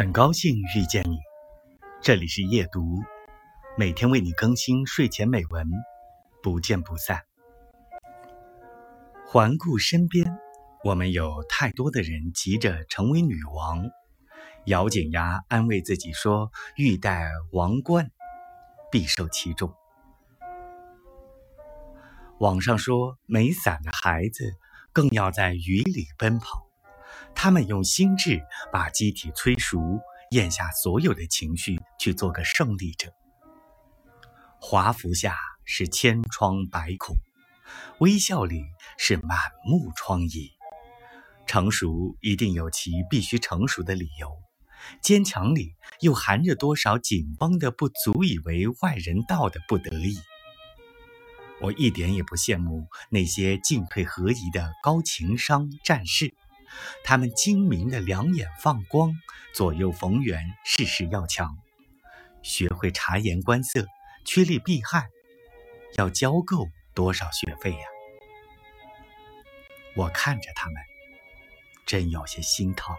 很高兴遇见你，这里是夜读，每天为你更新睡前美文，不见不散。环顾身边，我们有太多的人急着成为女王，咬紧牙安慰自己说：“欲戴王冠，必受其重。”网上说，没伞的孩子更要在雨里奔跑。他们用心智把机体催熟，咽下所有的情绪，去做个胜利者。华服下是千疮百孔，微笑里是满目疮痍。成熟一定有其必须成熟的理由，坚强里又含着多少紧绷的不足以为外人道的不得已。我一点也不羡慕那些进退合宜的高情商战士。他们精明的两眼放光，左右逢源，事事要强，学会察言观色，趋利避害，要交够多少学费呀？我看着他们，真有些心疼。